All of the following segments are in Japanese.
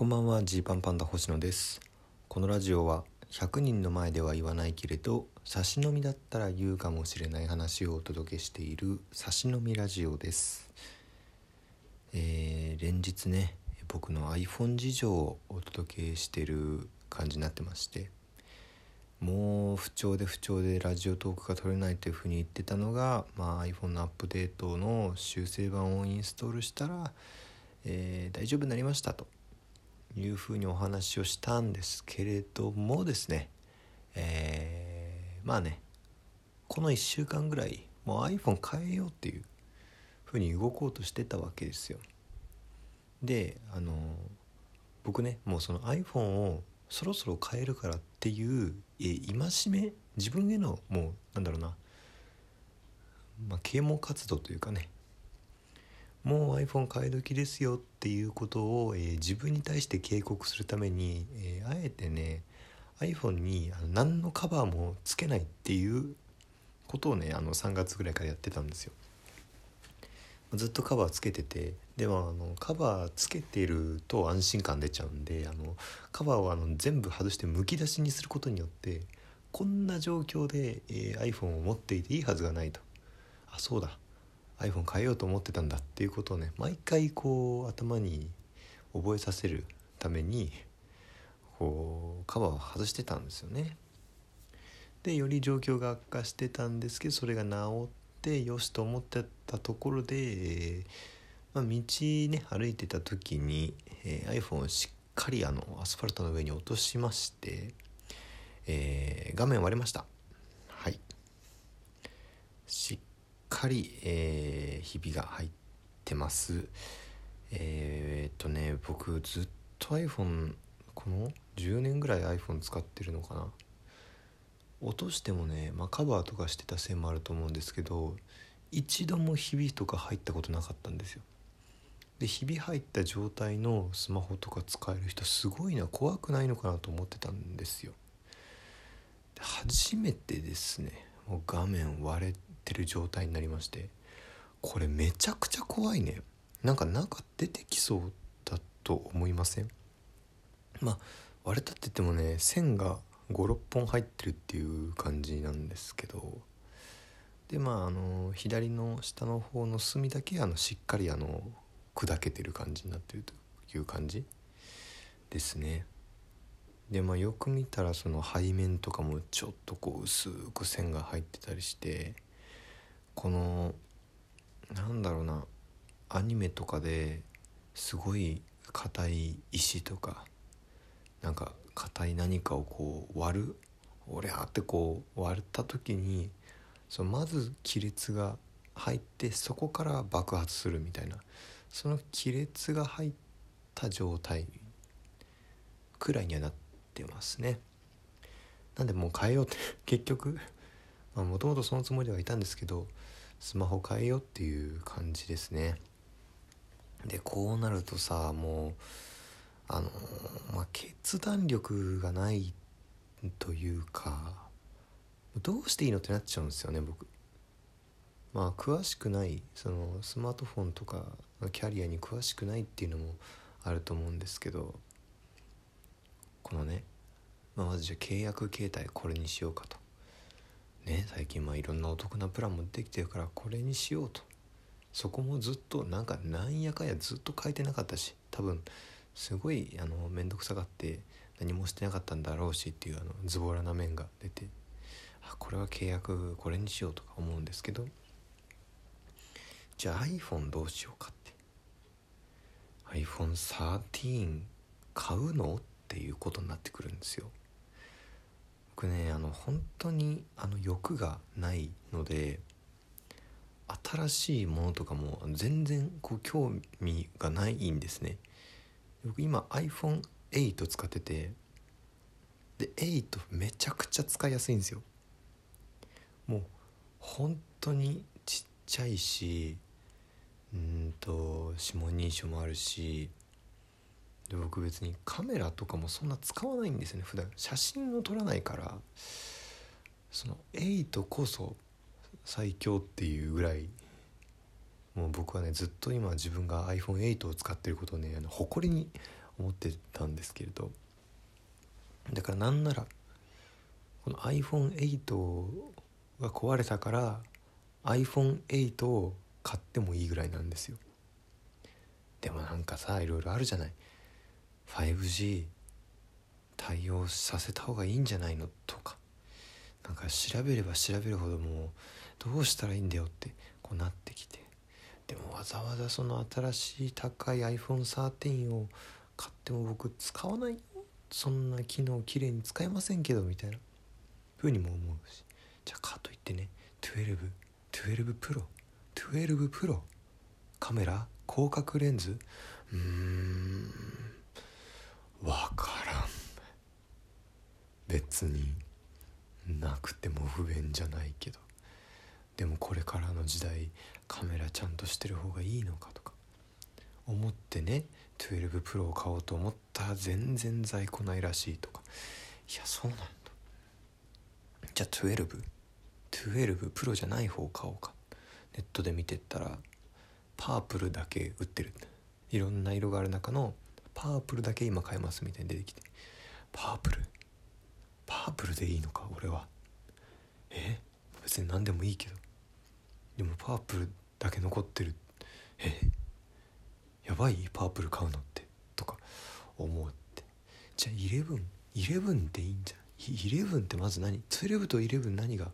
こんばんはジーパンパンダ星野です。このラジオは100人の前では言わないけれど差し飲みだったら言うかもしれない話をお届けしている差し飲みラジオです。えー、連日ね僕の iPhone 事情をお届けしてる感じになってましてもう不調で不調でラジオトークが取れないというふうに言ってたのが、まあ、iPhone のアップデートの修正版をインストールしたら、えー、大丈夫になりましたと。いうふうにお話をしたんですけれどもですね、えー、まあねこの1週間ぐらいもう iPhone 変えようっていうふうに動こうとしてたわけですよ。であの僕ねもうその iPhone をそろそろ変えるからっていう戒め自分へのもうなんだろうな、まあ、啓蒙活動というかねもう iPhone 変え時ですよっていうことを、えー、自分に対して警告するために、えー、あえてね iPhone にあの何のカバーもつけないっていうことをねあの3月ぐらいからやってたんですよ。ずっとカバーつけててでもあのカバーつけてると安心感出ちゃうんであのカバーをあの全部外してむき出しにすることによってこんな状況で、えー、iPhone を持っていていいはずがないとあそうだ iPhone 変えようと思ってたんだっていうことをね毎回こう頭に覚えさせるためにこうカバーを外してたんですよね。でより状況が悪化してたんですけどそれが治ってよしと思ってたところで、えー、まあ、道ね歩いてた時に、えー、iPhone をしっかりあのアスファルトの上に落としまして、えー、画面割れましたはいしっかり、えー、ひびが入ってます。えー、っとね僕ずっと iPhone この10年ぐらい iPhone 使ってるのかな。落としてもね、まあ、カバーとかしてたせいもあると思うんですけど一度もひびとか入ったことなかったんですよ。でひび入った状態のスマホとか使える人すごいな怖くないのかなと思ってたんですよ。初めてですねもう画面割れてる状態になりましてこれめちゃくちゃ怖いね。なんか中出てきそうだと思いません？まあ割れたって言ってもね線が56本入ってるっていう感じなんですけど。でまああの左の下の方の隅だけあのしっかりあの砕けてる感じになってるという感じですね。でまあよく見たらその背面とかもちょっとこう薄く線が入ってたりしてこのなんだろうなアニメとかですごい硬い石とかなんか硬い何かをこう割るおりゃってこう割った時にそのまず亀裂が入ってそこから爆発するみたいなその亀裂が入った状態くらいにはなってますね。なんでもう変えようって結局もともとそのつもりではいたんですけどスマホ変えようっていう感じですね。でこうなるとさもうあのまあ決断力がないというかどうしていいのってなっちゃうんですよね僕。まあ詳しくないそのスマートフォンとかキャリアに詳しくないっていうのもあると思うんですけどこのね、まあ、まずじゃあ契約形態これにしようかと。ね最近まあいろんなお得なプランもできてるからこれにしようと。そこもずっとなんかなんやかやずっと変えてなかったし多分すごいあの面倒くさがって何もしてなかったんだろうしっていうあのズボラな面が出てあこれは契約これにしようとか思うんですけど。じゃあ iPhone どうしようかって。iPhone13 買うの？っていうことになってくるんですよ。僕ねあの本当にあの欲がないので新しいものとかも全然こう興味がないんですね。僕今 iPhone8 使っててで8めちゃくちゃ使いやすいんですよ。もう本当にちっちゃいしうんと指紋認証もあるしで僕別にカメラとかもそんな使わないんですよね。普段。写真を撮らないからその8こそ最強っていうぐらいもう僕はねずっと今自分が iPhone8 を使ってることをねあの誇りに思ってたんですけれど。だからなんならこの iPhone8 が壊れたから iPhone8 を買ってもいいぐらいなんですよ。でもなんかさいろいろあるじゃない。5G 対応させた方がいいんじゃないの？とか。なんか調べれば調べるほどもうどうしたらいいんだよってこうなってきて。でもわざわざその新しい高い iPhone13 を買っても僕使わないよ。そんな機能きれいに使えませんけどみたいな。ふうにも思うし。じゃあかといってね1212 Pro 12 Pro カメラ広角レンズ。うーん。分からん。別になくても不便じゃないけど。でもこれからの時代カメラちゃんとしてる方がいいのかとか。思ってね12 Pro を買おうと思ったら全然在庫ないらしいとか。いやそうなんだ。じゃあ1212 Pro じゃない方を買おうか。ネットで見てったらパープルだけ売ってる。いろんな色がある中のパープルだけ今買えますみたいに出てきて。パープル？パープルでいいのか俺は。え？別に何でもいいけど。でもパープルだけ残ってる。え？やばい？パープル買うのって。とか思うって。じゃあ11 11でいいんじゃん？11ってまず何？12と11何が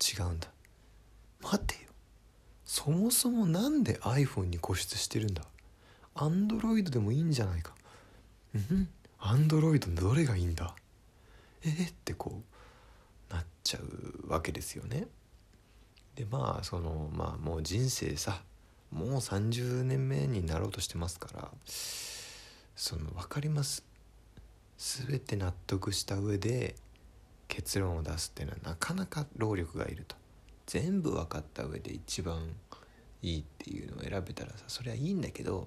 違うんだ？待てよ。そもそもなんで iPhone に固執してるんだ？Android でもいいんじゃないか？ん。アンドロイドどれがいいんだ？えー、ってこうなっちゃうわけですよね。でまあそのまあもう人生さもう30年目になろうとしてますからその分かります。全て納得した上で結論を出すっていうのはなかなか労力がいると。全部分かった上で一番いいっていうのを選べたらさそれはいいんだけど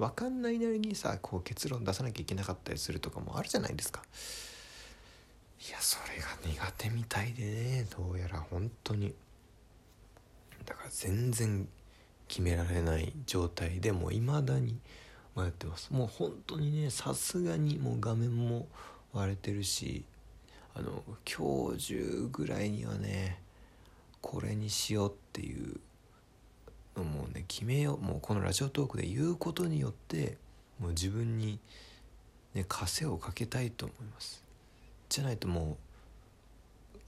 分かんないなりにさこう結論出さなきゃいけなかったりするとかもあるじゃないですか。いやそれが苦手みたいでねどうやら本当に。だから全然決められない状態でもう未だに迷ってます。もう本当にねさすがにもう画面も割れてるしあの今日中ぐらいにはねこれにしようっていうもうね決めようもうこのラジオトークで言うことによってもう自分にね枷をかけたいと思います。じゃないとも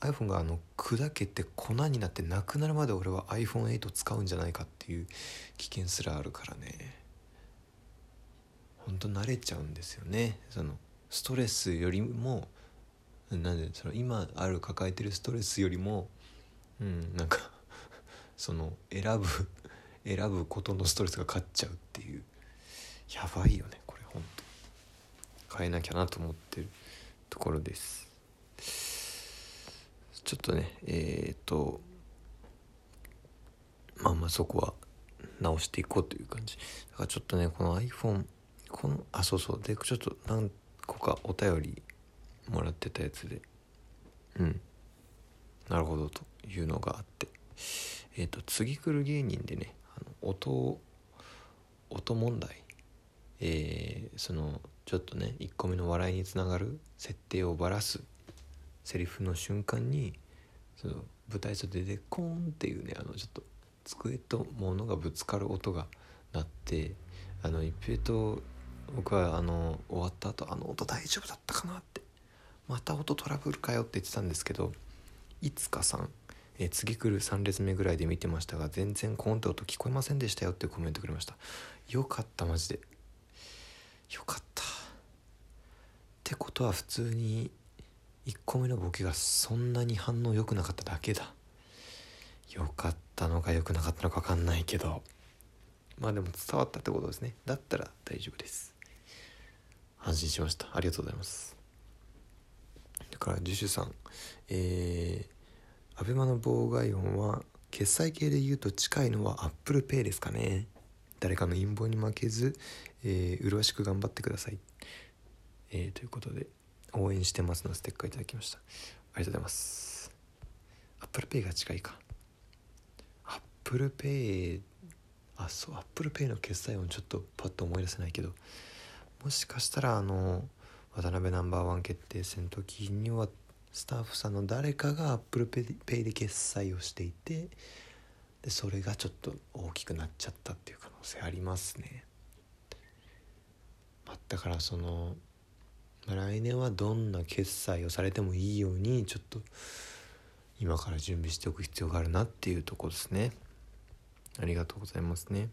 う iPhone があの砕けて粉になってなくなるまで俺は iPhone8 使うんじゃないかっていう危険すらあるからね。ほんと慣れちゃうんですよね。そのストレスよりもなんでその今ある抱えてるストレスよりもうんなんかその選ぶ選ぶことのストレスが勝っちゃうっていう。やばいよねこれほんと変えなきゃなと思ってるところです。ちょっとねえー、っとまあまあそこは直していこうという感じ。だからちょっとねこの iPhone このあそうそう。でちょっと何個かお便りもらってたやつで。うん。なるほどというのがあって。えっ、と次来る芸人でね音音問題？えー、そのちょっとね1個目の笑いにつながる設定をばらすセリフの瞬間にその舞台袖でコーンっていうねあのちょっと机と物がぶつかる音が鳴ってあの一平と僕はあの終わった後あの音大丈夫だったかなってまた音トラブルかよって言ってたんですけどいつかさんえ次来る3列目ぐらいで見てましたが全然コンって音聞こえませんでしたよってコメントくれました。よかったマジで。よかった。ってことは普通に1個目のボケがそんなに反応良くなかっただけだ。よかったのか良くなかったのか分かんないけど。まあでも伝わったってことですね。だったら大丈夫です。安心しました。ありがとうございます。だからジュシュさんえーアベマの妨害音は決済系で言うと近いのは ApplePay ですかね。誰かの陰謀に負けず、えー、麗しく頑張ってください、えー、ということで応援してますのステッカーいただきました。ありがとうございます。ApplePay が近いか。ApplePay あそう ApplePay の決済音ちょっとパッと思い出せないけどもしかしたらあの渡辺ナンバーワン決定戦の時にはスタッフさんの誰かが ApplePay で決済をしていてでそれがちょっと大きくなっちゃったっていう可能性ありますね。だからその、来年はどんな決済をされてもいいようにちょっと今から準備しておく必要があるなっていうとこですね。ありがとうございますね。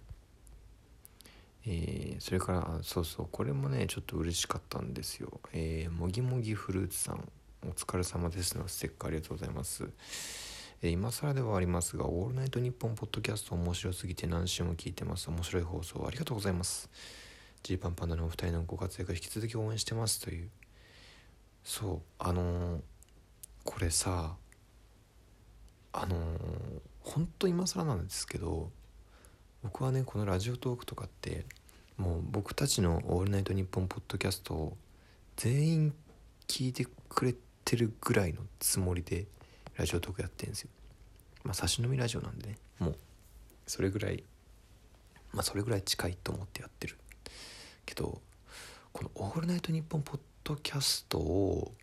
えー、それからそうそうこれもねちょっと嬉しかったんですよ。えー、もぎもぎフルーツさんお疲れ様です。のステッカーありがとうございます。え、今更ではありますが「オールナイトニッポン」ポッドキャスト面白すぎて何週も聞いてます。面白い放送ありがとうございます。ジーパンパンダのお二人のご活躍引き続き応援してますという。そうあのー、これさあのー、本当今更なんですけど僕はねこのラジオトークとかってもう僕たちの「オールナイトニッポン」ポッドキャストを全員聞いてくれてるぐらいのつもりでラジオトークやってるんですよまあ差し飲みラジオなんでねもうそれぐらいまあそれぐらい近いと思ってやってるけどこの「オールナイトニッポン」ポッドキャストを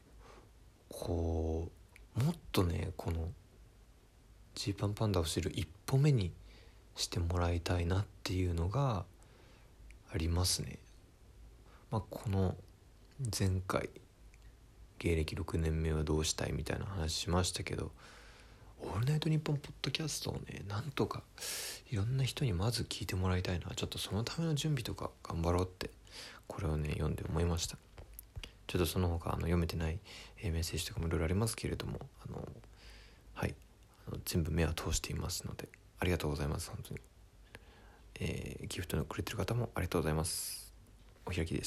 こうもっとねこのジーパンパンダを知る一歩目にしてもらいたいなっていうのがありますね。まあ、この前回芸歴6年目はどうしたいみたいな話しましたけど「オールナイトニッポン」ポッドキャストをねなんとかいろんな人にまず聞いてもらいたいな。ちょっとそのための準備とか頑張ろうってこれをね読んで思いました。ちょっとその他あの読めてない、えメッセージとかもいろいろありますけれどもあのはい。あの全部目は通していますのでありがとうございます本当に、えー、ギフトのくれてる方もありがとうございます。お開きです。